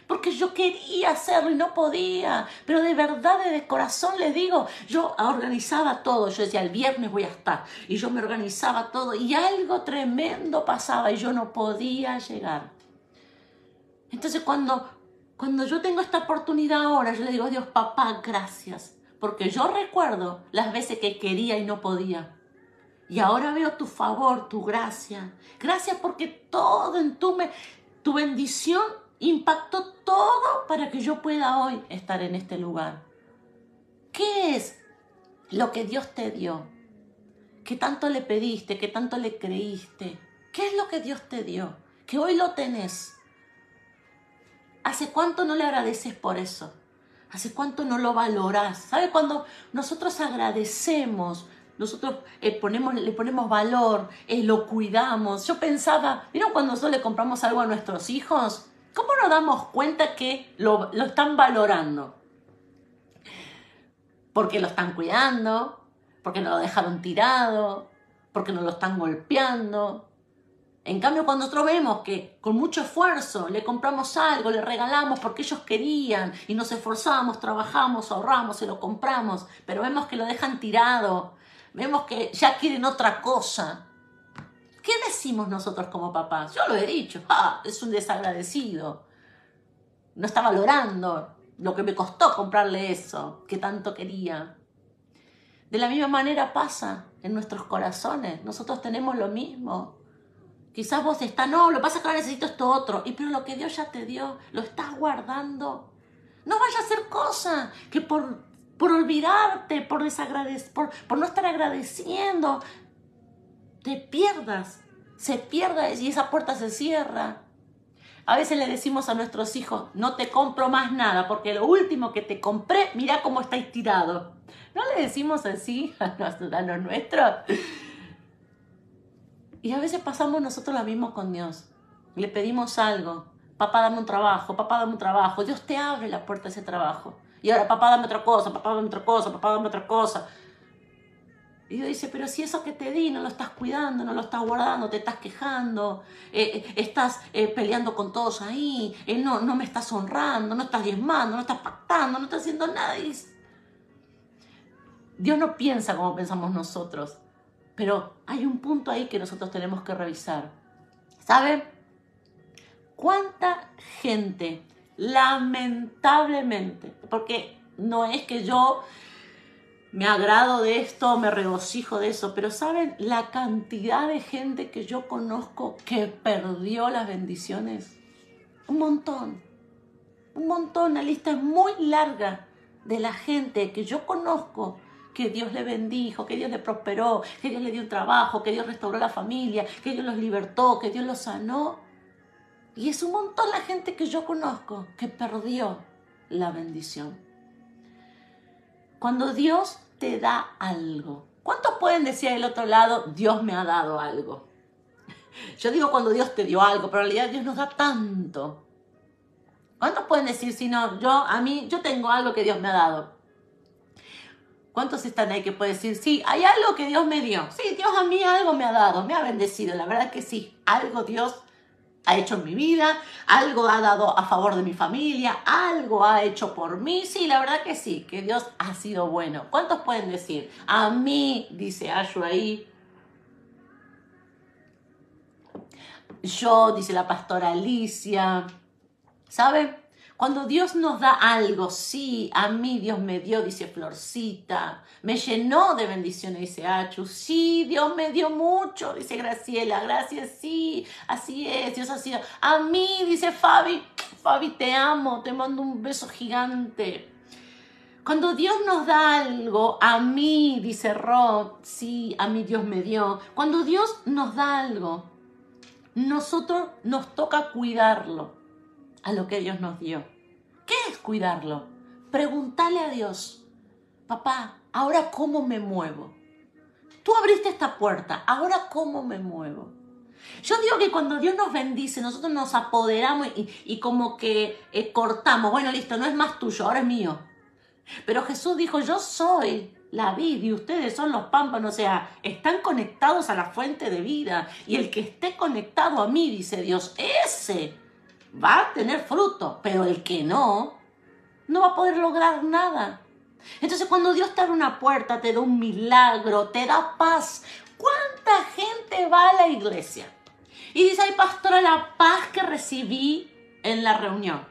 [SPEAKER 1] Porque yo quería hacerlo y no podía. Pero de verdad, de corazón les digo, yo organizaba todo. Yo decía, el viernes voy a estar. Y yo me organizaba todo. Y algo tremendo pasaba y yo no podía llegar. Entonces cuando cuando yo tengo esta oportunidad ahora, yo le digo a Dios, papá, gracias, porque yo recuerdo las veces que quería y no podía. Y ahora veo tu favor, tu gracia. Gracias porque todo en tu, tu bendición impactó todo para que yo pueda hoy estar en este lugar. ¿Qué es lo que Dios te dio? ¿Qué tanto le pediste? ¿Qué tanto le creíste? ¿Qué es lo que Dios te dio? Que hoy lo tenés ¿Hace cuánto no le agradeces por eso? ¿Hace cuánto no lo valoras? ¿Sabe cuando nosotros agradecemos? Nosotros eh, le ponemos valor, eh, lo cuidamos. Yo pensaba, ¿vieron cuando nosotros le compramos algo a nuestros hijos? ¿Cómo nos damos cuenta que lo, lo están valorando? Porque lo están cuidando, porque no lo dejaron tirado, porque no lo están golpeando, en cambio, cuando nosotros vemos que con mucho esfuerzo le compramos algo, le regalamos porque ellos querían y nos esforzamos, trabajamos, ahorramos, se lo compramos, pero vemos que lo dejan tirado, vemos que ya quieren otra cosa. ¿Qué decimos nosotros como papás? Yo lo he dicho, ah, es un desagradecido. No está valorando lo que me costó comprarle eso que tanto quería. De la misma manera pasa en nuestros corazones. Nosotros tenemos lo mismo. Quizás vos estás, no, lo pasa que ahora necesito esto otro. Y pero lo que Dios ya te dio, lo estás guardando. No vaya a hacer cosa que por, por olvidarte, por, por, por no estar agradeciendo, te pierdas. Se pierda y esa puerta se cierra. A veces le decimos a nuestros hijos, no te compro más nada, porque lo último que te compré, mira cómo estáis tirado. ¿No le decimos así a [laughs] los nuestros? Y a veces pasamos nosotros lo mismo con Dios. Le pedimos algo, papá, dame un trabajo, papá, dame un trabajo. Dios te abre la puerta a ese trabajo. Y ahora, papá, dame otra cosa, papá, dame otra cosa, papá, dame otra cosa. Y Dios dice, pero si eso que te di no lo estás cuidando, no lo estás guardando, te estás quejando, eh, eh, estás eh, peleando con todos ahí, no, no me estás honrando, no estás diezmando, no estás pactando, no estás haciendo nada. Dios no piensa como pensamos nosotros, pero hay un punto ahí que nosotros tenemos que revisar. ¿Sabe? ¿Cuánta gente, lamentablemente, porque no es que yo me agrado de esto, me regocijo de eso, pero ¿saben la cantidad de gente que yo conozco que perdió las bendiciones? Un montón, un montón, la lista es muy larga de la gente que yo conozco que Dios le bendijo, que Dios le prosperó, que Dios le dio un trabajo, que Dios restauró la familia, que Dios los libertó, que Dios los sanó. Y es un montón la gente que yo conozco que perdió la bendición. Cuando Dios te da algo, ¿cuántos pueden decir del otro lado, Dios me ha dado algo? [laughs] Yo digo cuando Dios te dio algo, pero en realidad Dios nos da tanto. ¿Cuántos pueden decir, si no, yo, a mí, yo tengo algo que Dios me ha dado? ¿Cuántos están ahí que pueden decir, sí, hay algo que Dios me dio? Sí, Dios a mí algo me ha dado, me ha bendecido. La verdad que sí, algo Dios ha hecho en mi vida, algo ha dado a favor de mi familia, algo ha hecho por mí. Sí, la verdad que sí, que Dios ha sido bueno. ¿Cuántos pueden decir? A mí, dice Ashu ahí. Yo, dice la pastora Alicia. ¿Saben? Cuando Dios nos da algo, sí, a mí Dios me dio, dice Florcita, me llenó de bendiciones, dice Achu, sí, Dios me dio mucho, dice Graciela, gracias, sí, así es, Dios ha sido, a mí, dice Fabi, Fabi, te amo, te mando un beso gigante. Cuando Dios nos da algo, a mí, dice Rob, sí, a mí Dios me dio. Cuando Dios nos da algo, nosotros nos toca cuidarlo a lo que Dios nos dio. ¿Qué es cuidarlo? Preguntarle a Dios, papá, ahora cómo me muevo. Tú abriste esta puerta, ahora cómo me muevo. Yo digo que cuando Dios nos bendice, nosotros nos apoderamos y, como que eh, cortamos, bueno, listo, no es más tuyo, ahora es mío. Pero Jesús dijo, yo soy la vida y ustedes son los pámpanos, o sea, están conectados a la fuente de vida. Y el que esté conectado a mí, dice Dios, ese va a tener fruto, pero el que no, no va a poder lograr nada. Entonces cuando Dios te abre una puerta, te da un milagro, te da paz, ¿cuánta gente va a la iglesia? Y dice, ay pastora, la paz que recibí en la reunión.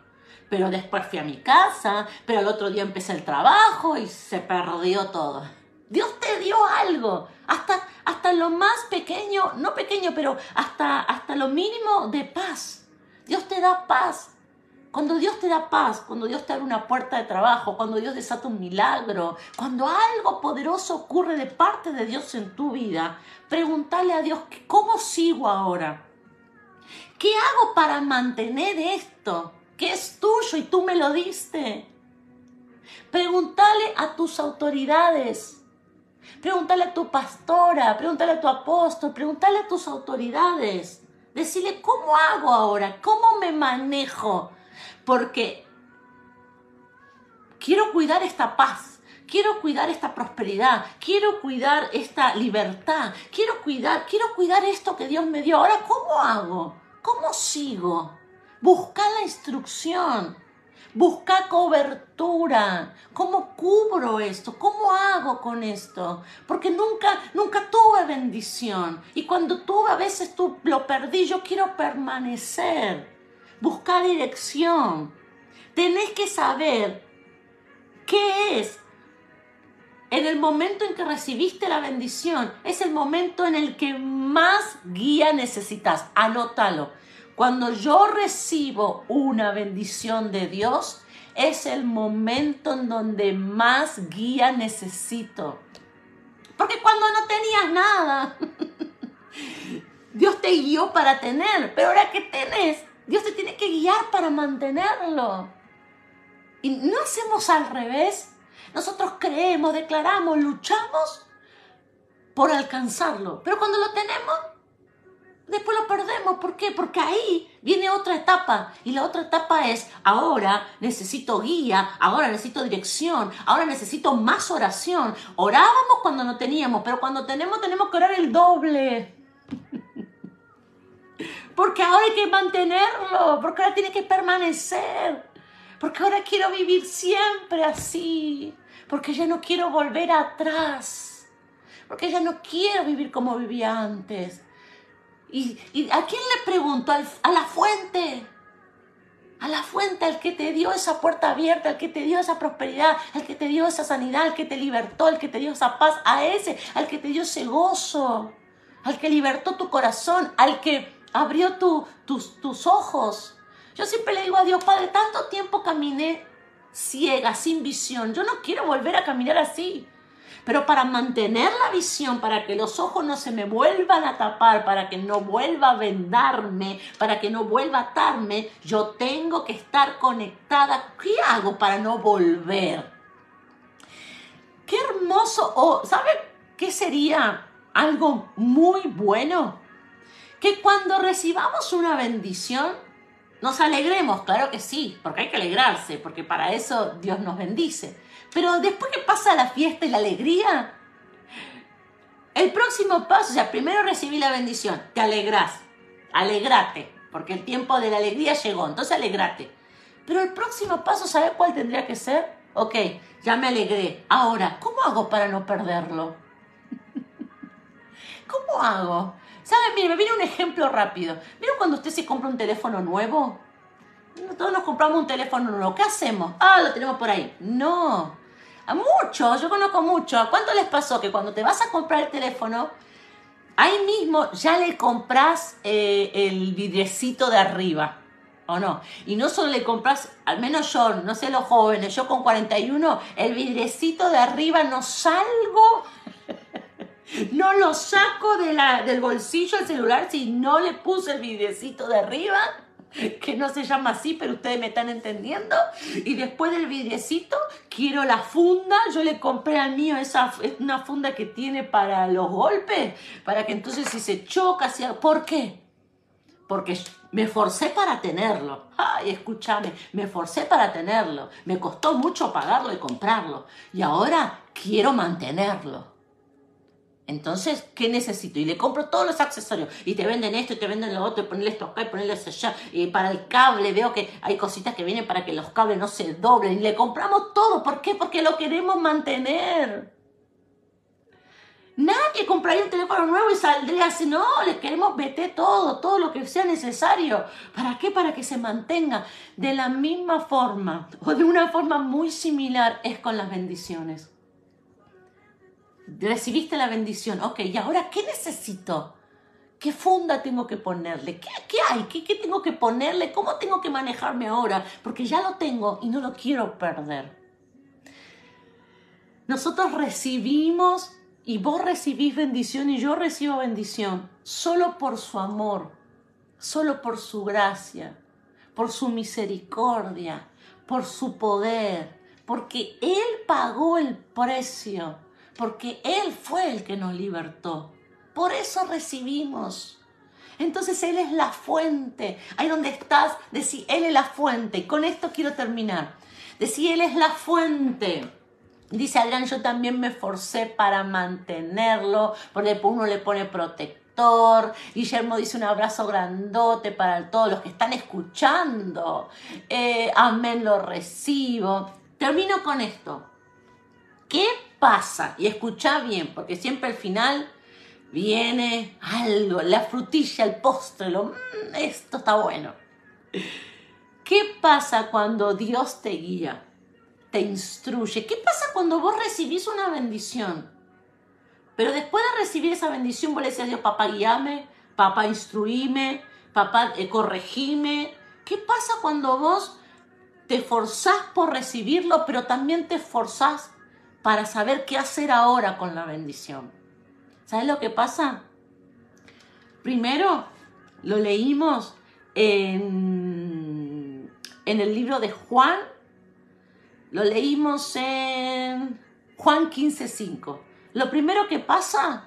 [SPEAKER 1] Pero después fui a mi casa, pero el otro día empecé el trabajo y se perdió todo. Dios te dio algo, hasta, hasta lo más pequeño, no pequeño, pero hasta, hasta lo mínimo de paz. Dios te da paz. Cuando Dios te da paz, cuando Dios te abre una puerta de trabajo, cuando Dios desata un milagro, cuando algo poderoso ocurre de parte de Dios en tu vida, pregúntale a Dios, ¿cómo sigo ahora? ¿Qué hago para mantener esto? Que es tuyo y tú me lo diste. Pregúntale a tus autoridades. Pregúntale a tu pastora, pregúntale a tu apóstol, pregúntale a tus autoridades. Decirle, ¿cómo hago ahora? ¿Cómo me manejo? Porque quiero cuidar esta paz, quiero cuidar esta prosperidad, quiero cuidar esta libertad, quiero cuidar, quiero cuidar esto que Dios me dio. Ahora, ¿cómo hago? ¿Cómo sigo? Busca la instrucción. Busca cobertura. ¿Cómo cubro esto? ¿Cómo hago con esto? Porque nunca, nunca tuve bendición. Y cuando tuve, a veces lo perdí. Yo quiero permanecer. Buscar dirección. Tenés que saber qué es en el momento en que recibiste la bendición, es el momento en el que más guía necesitas. Anótalo. Cuando yo recibo una bendición de Dios, es el momento en donde más guía necesito. Porque cuando no tenías nada, [laughs] Dios te guió para tener, pero ahora que tenés, Dios te tiene que guiar para mantenerlo. Y no hacemos al revés. Nosotros creemos, declaramos, luchamos por alcanzarlo. Pero cuando lo tenemos, después lo perdemos. ¿Por qué? Porque ahí viene otra etapa. Y la otra etapa es, ahora necesito guía, ahora necesito dirección, ahora necesito más oración. Orábamos cuando no teníamos, pero cuando tenemos tenemos que orar el doble. [laughs] Porque ahora hay que mantenerlo, porque ahora tiene que permanecer. Porque ahora quiero vivir siempre así. Porque ya no quiero volver atrás. Porque ya no quiero vivir como vivía antes. ¿Y, a quién le pregunto? a la fuente. A la fuente, al que te dio esa puerta abierta, al que te dio esa prosperidad, al que te dio esa sanidad, al que te libertó, al que te dio esa paz, a ese, al que te dio ese gozo, al que libertó tu corazón, al que abrió tus, tus ojos. Yo siempre le digo a Dios, Padre, tanto tiempo caminé ciega, sin visión. Yo no quiero volver a caminar así. Pero para mantener la visión, para que los ojos no se me vuelvan a tapar, para que no vuelva a vendarme, para que no vuelva a atarme, yo tengo que estar conectada. ¿Qué hago para no volver? Qué hermoso, o ¿sabe qué sería algo muy bueno? que cuando recibamos una bendición, nos alegremos, claro que sí, porque hay que alegrarse, porque para eso Dios nos bendice. Pero después que pasa la fiesta y la alegría, el próximo paso, o sea, primero recibí la bendición, te alegras, alegrate, porque el tiempo de la alegría llegó, entonces alegrate. Pero el próximo paso, ¿sabe cuál tendría que ser? Ok, ya me alegré. Ahora, ¿cómo hago para no perderlo? [laughs] ¿Cómo hago? ¿Saben? Mire, me viene un ejemplo rápido. ¿Vieron cuando usted se compra un teléfono nuevo? Todos nos compramos un teléfono nuevo. ¿Qué hacemos? Ah, lo tenemos por ahí. No. A muchos, yo conozco mucho. ¿Cuánto les pasó que cuando te vas a comprar el teléfono, ahí mismo ya le compras eh, el vidriecito de arriba? ¿O no? Y no solo le compras, al menos yo, no sé los jóvenes, yo con 41, el vidriecito de arriba no salgo no lo saco de la, del bolsillo del celular si no le puse el vidriecito de arriba, [laughs] que no se llama así, pero ustedes me están entendiendo. Y después del vidriecito, quiero la funda. Yo le compré al mío esa, una funda que tiene para los golpes, para que entonces si se choca, si, ¿por qué? Porque me forcé para tenerlo. Ay, escúchame, me forcé para tenerlo. Me costó mucho pagarlo y comprarlo. Y ahora quiero mantenerlo. Entonces, ¿qué necesito? Y le compro todos los accesorios. Y te venden esto, y te venden lo otro, y ponerle esto acá, y ponerle eso allá. Y para el cable, veo que hay cositas que vienen para que los cables no se doblen. Y le compramos todo. ¿Por qué? Porque lo queremos mantener. Nadie compraría un teléfono nuevo y saldría así. No, le queremos meter todo, todo lo que sea necesario. ¿Para qué? Para que se mantenga. De la misma forma, o de una forma muy similar, es con las bendiciones recibiste la bendición, ok, ¿y ahora qué necesito? ¿Qué funda tengo que ponerle? ¿Qué, qué hay? ¿Qué, ¿Qué tengo que ponerle? ¿Cómo tengo que manejarme ahora? Porque ya lo tengo y no lo quiero perder. Nosotros recibimos y vos recibís bendición y yo recibo bendición solo por su amor, solo por su gracia, por su misericordia, por su poder, porque Él pagó el precio porque Él fue el que nos libertó. Por eso recibimos. Entonces Él es la fuente. Ahí donde estás, decir, Él es la fuente. Con esto quiero terminar. Decir, Él es la fuente. Dice Adrián, yo también me forcé para mantenerlo, porque uno le pone protector. Guillermo dice un abrazo grandote para todos los que están escuchando. Eh, amén, lo recibo. Termino con esto. ¿Qué pasa? Y escucha bien, porque siempre al final viene algo, la frutilla, el postre, lo, mm, esto está bueno. ¿Qué pasa cuando Dios te guía, te instruye? ¿Qué pasa cuando vos recibís una bendición? Pero después de recibir esa bendición, vos le decís a Dios, papá, guíame, papá, instruíme, papá, eh. ¿Qué pasa cuando vos te forzás por recibirlo, pero también te esforzás para saber qué hacer ahora con la bendición. ¿Sabes lo que pasa? Primero, lo leímos en, en el libro de Juan, lo leímos en Juan 15.5. Lo primero que pasa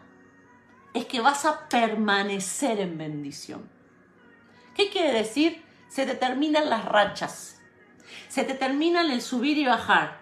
[SPEAKER 1] es que vas a permanecer en bendición. ¿Qué quiere decir? Se te terminan las rachas. Se te termina el subir y bajar.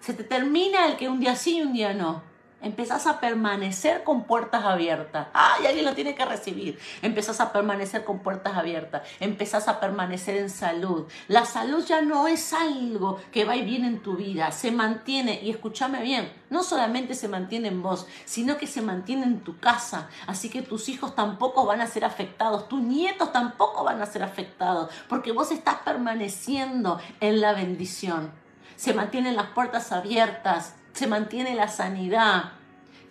[SPEAKER 1] Se te termina el que un día sí y un día no empezás a permanecer con puertas abiertas. ¡Ay, alguien lo tiene que recibir! Empezás a permanecer con puertas abiertas. Empezás a permanecer en salud. La salud ya no es algo que va y viene en tu vida. Se mantiene, y escúchame bien, no solamente se mantiene en vos, sino que se mantiene en tu casa. Así que tus hijos tampoco van a ser afectados. Tus nietos tampoco van a ser afectados. Porque vos estás permaneciendo en la bendición. Se mantienen las puertas abiertas se mantiene la sanidad,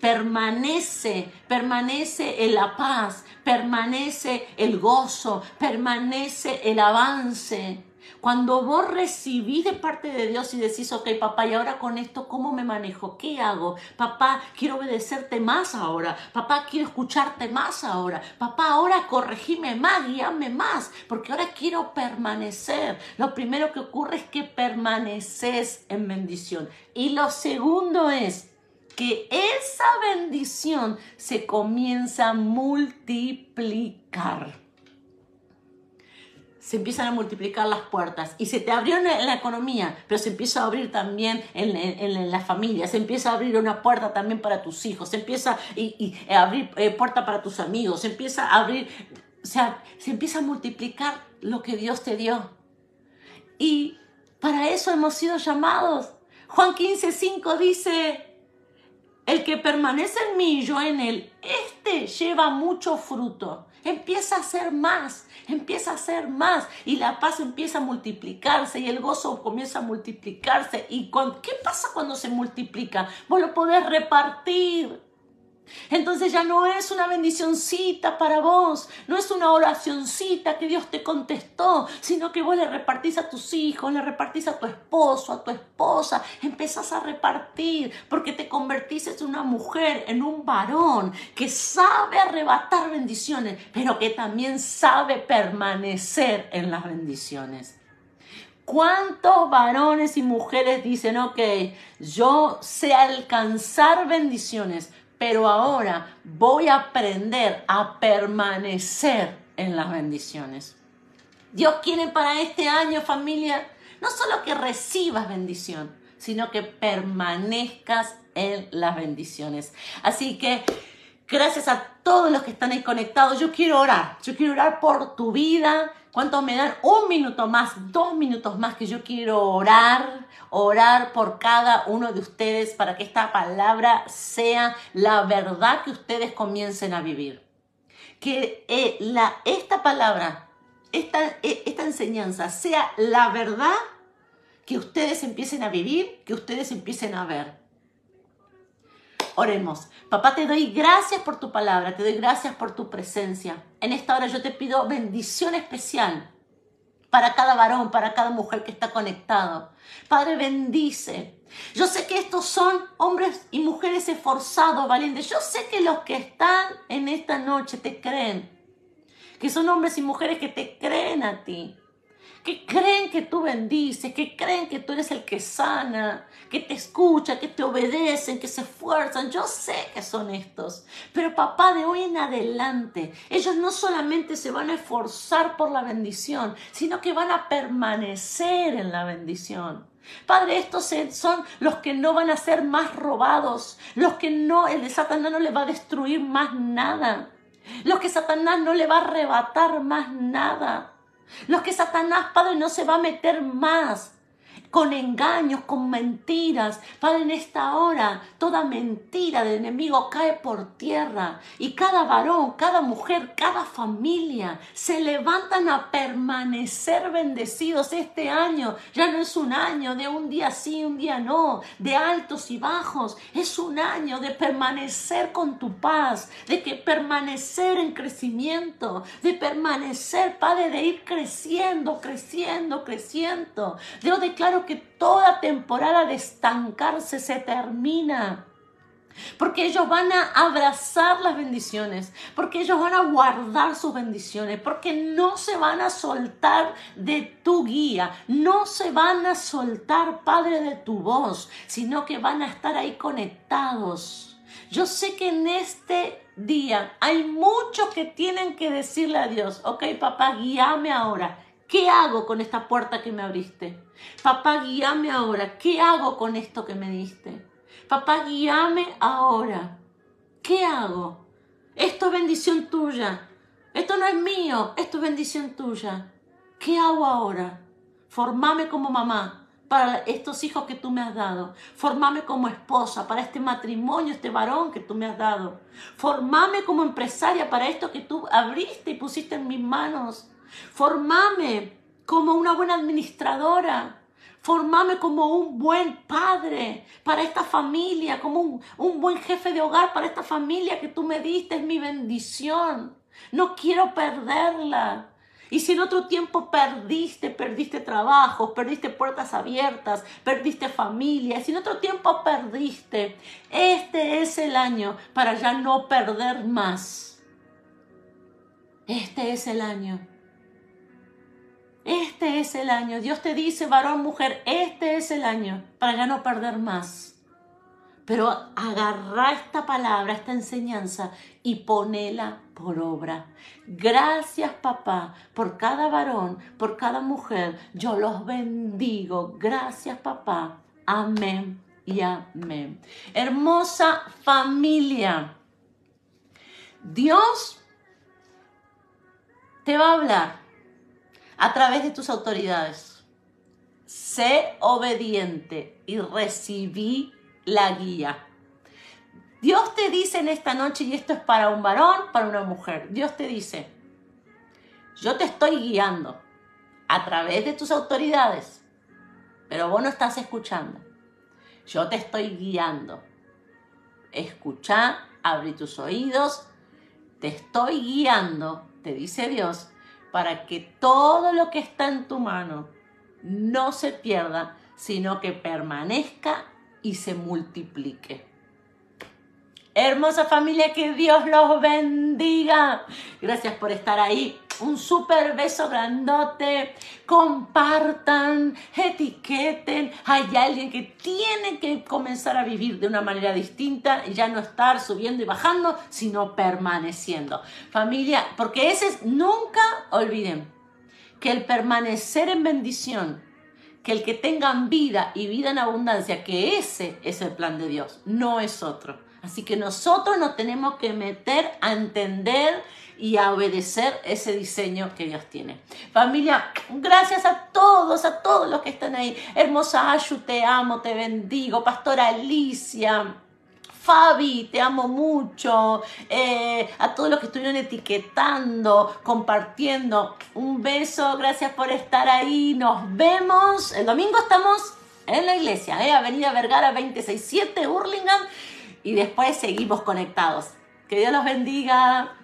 [SPEAKER 1] permanece, permanece en la paz, permanece el gozo, permanece el avance. Cuando vos recibís de parte de Dios y decís, ok, papá, y ahora con esto, ¿cómo me manejo? ¿Qué hago? Papá, quiero obedecerte más ahora. Papá, quiero escucharte más ahora. Papá, ahora corregime más, guíame más, porque ahora quiero permanecer. Lo primero que ocurre es que permaneces en bendición. Y lo segundo es que esa bendición se comienza a multiplicar se empiezan a multiplicar las puertas y se te abrió en la economía, pero se empieza a abrir también en, la familia, se empieza a abrir una puerta también para tus hijos, se empieza a abrir eh, puerta para tus amigos, se empieza a abrir, o sea, se empieza a multiplicar lo que Dios te dio. Y para eso hemos sido llamados. Juan 15, 5 dice, el que permanece en mí y yo en él, este lleva mucho fruto empieza a ser más, empieza a ser más y la paz empieza a multiplicarse y el gozo comienza a multiplicarse. ¿Y qué pasa cuando se multiplica? Vos lo podés repartir. Entonces ya no es una bendicioncita para vos, no es una oracioncita que Dios te contestó, sino que vos le repartís a tus hijos, le repartís a tu esposo, a tu esposa, empezás a repartir porque te convertís en una mujer, en un varón que sabe arrebatar bendiciones, pero que también sabe permanecer en las bendiciones. ¿Cuántos varones y mujeres dicen, ok, yo sé alcanzar bendiciones, pero ahora voy a aprender a permanecer en las bendiciones. Dios quiere para este año, familia, no solo que recibas bendición, sino que permanezcas en las bendiciones. Así que gracias a todos los que están ahí conectados, yo quiero orar, yo quiero orar por tu vida, ¿Cuántos me dan un minuto más, dos minutos más que yo quiero orar, orar por cada uno de ustedes para que esta palabra sea la verdad que ustedes comiencen a vivir? Que eh, la, esta palabra, esta, eh, esta enseñanza sea la verdad que ustedes empiecen a vivir, que ustedes empiecen a ver. Oremos. Papá, te doy gracias por tu palabra, te doy gracias por tu presencia. En esta hora yo te pido bendición especial para cada varón, para cada mujer que está conectado. Padre, bendice. Yo sé que estos son hombres y mujeres esforzados, valientes. Yo sé que los que están en esta noche te creen. Que son hombres y mujeres que te creen a ti que creen que tú bendices, que creen que tú eres el que sana, que te escucha, que te obedecen, que se esfuerzan. Yo sé que son estos. Pero papá, de hoy en adelante, ellos no solamente se van a esforzar por la bendición, sino que van a permanecer en la bendición. Padre, estos son los que no van a ser más robados, los que no, el Satanás no le va a destruir más nada, los que Satanás no le va a arrebatar más nada. Los que Satanás, Padre, no se va a meter más con engaños, con mentiras. Padre, en esta hora toda mentira del enemigo cae por tierra y cada varón, cada mujer, cada familia se levantan a permanecer bendecidos este año. Ya no es un año de un día sí, un día no, de altos y bajos. Es un año de permanecer con tu paz, de que permanecer en crecimiento, de permanecer, Padre, de ir creciendo, creciendo, creciendo. Yo declaro que toda temporada de estancarse se termina. Porque ellos van a abrazar las bendiciones, porque ellos van a guardar sus bendiciones, porque no se van a soltar de tu guía, no se van a soltar, Padre, de tu voz, sino que van a estar ahí conectados Yo sé que en este día hay muchos que tienen que decirle a Dios, ok papá, guíame ahora. ¿Qué hago con esta puerta que me abriste? Papá, guíame ahora. ¿Qué hago con esto que me diste? Papá, guíame ahora. ¿Qué hago? Esto es bendición tuya. Esto no es mío. Esto es bendición tuya. ¿Qué hago ahora? Formame como mamá para estos hijos que tú me has dado. Formame como esposa para este matrimonio, este varón que tú me has dado. Formame como empresaria para esto que tú abriste y pusiste en mis manos. Formame como una buena administradora. Formame como un buen padre para esta familia, como un, buen jefe de hogar para esta familia que tú me diste, es mi bendición. No quiero perderla. Y si en otro tiempo perdiste, perdiste trabajo, perdiste puertas abiertas, perdiste familia, si en otro tiempo perdiste, este es el año para ya no perder más. Este es el año. Este es el año. Dios te dice, varón, mujer, este es el año para ya no perder más. Pero agarra esta palabra, esta enseñanza y ponela por obra. Gracias papá por cada varón, por cada mujer. Yo los bendigo. Gracias papá. Amén y amén. Hermosa familia. Dios te va a hablar a través de tus autoridades. Sé obediente y recibí la guía. Dios te dice en esta noche, y esto es para un varón, para una mujer, Dios te dice, yo te estoy guiando a través de tus autoridades, pero vos no estás escuchando. Yo te estoy guiando. Escucha, abrí tus oídos, te estoy guiando, te dice Dios, para que todo lo que está en tu mano no se pierda, sino que permanezca y se multiplique. Hermosa familia, que Dios los bendiga. Gracias por estar ahí. Un súper beso grandote. Compartan, etiqueten. Hay alguien que tiene que comenzar a vivir de una manera distinta y ya no estar subiendo y bajando, sino permaneciendo. Familia, porque ese es, nunca olviden que el permanecer en bendición que el que tengan vida y vida en abundancia, que ese es el plan de Dios, no es otro. Así que nosotros nos tenemos que meter a entender y a obedecer ese diseño que Dios tiene. Familia, gracias a todos, a todos los que están ahí. Hermosa Ayu, te amo, te bendigo. Pastora Alicia. Fabi, te amo mucho. Eh, a todos los que estuvieron etiquetando, compartiendo. Un beso, gracias por estar ahí. Nos vemos. El domingo estamos en la iglesia, ¿eh? Avenida Vergara 267, Hurlingham. Y después seguimos conectados. Que Dios los bendiga.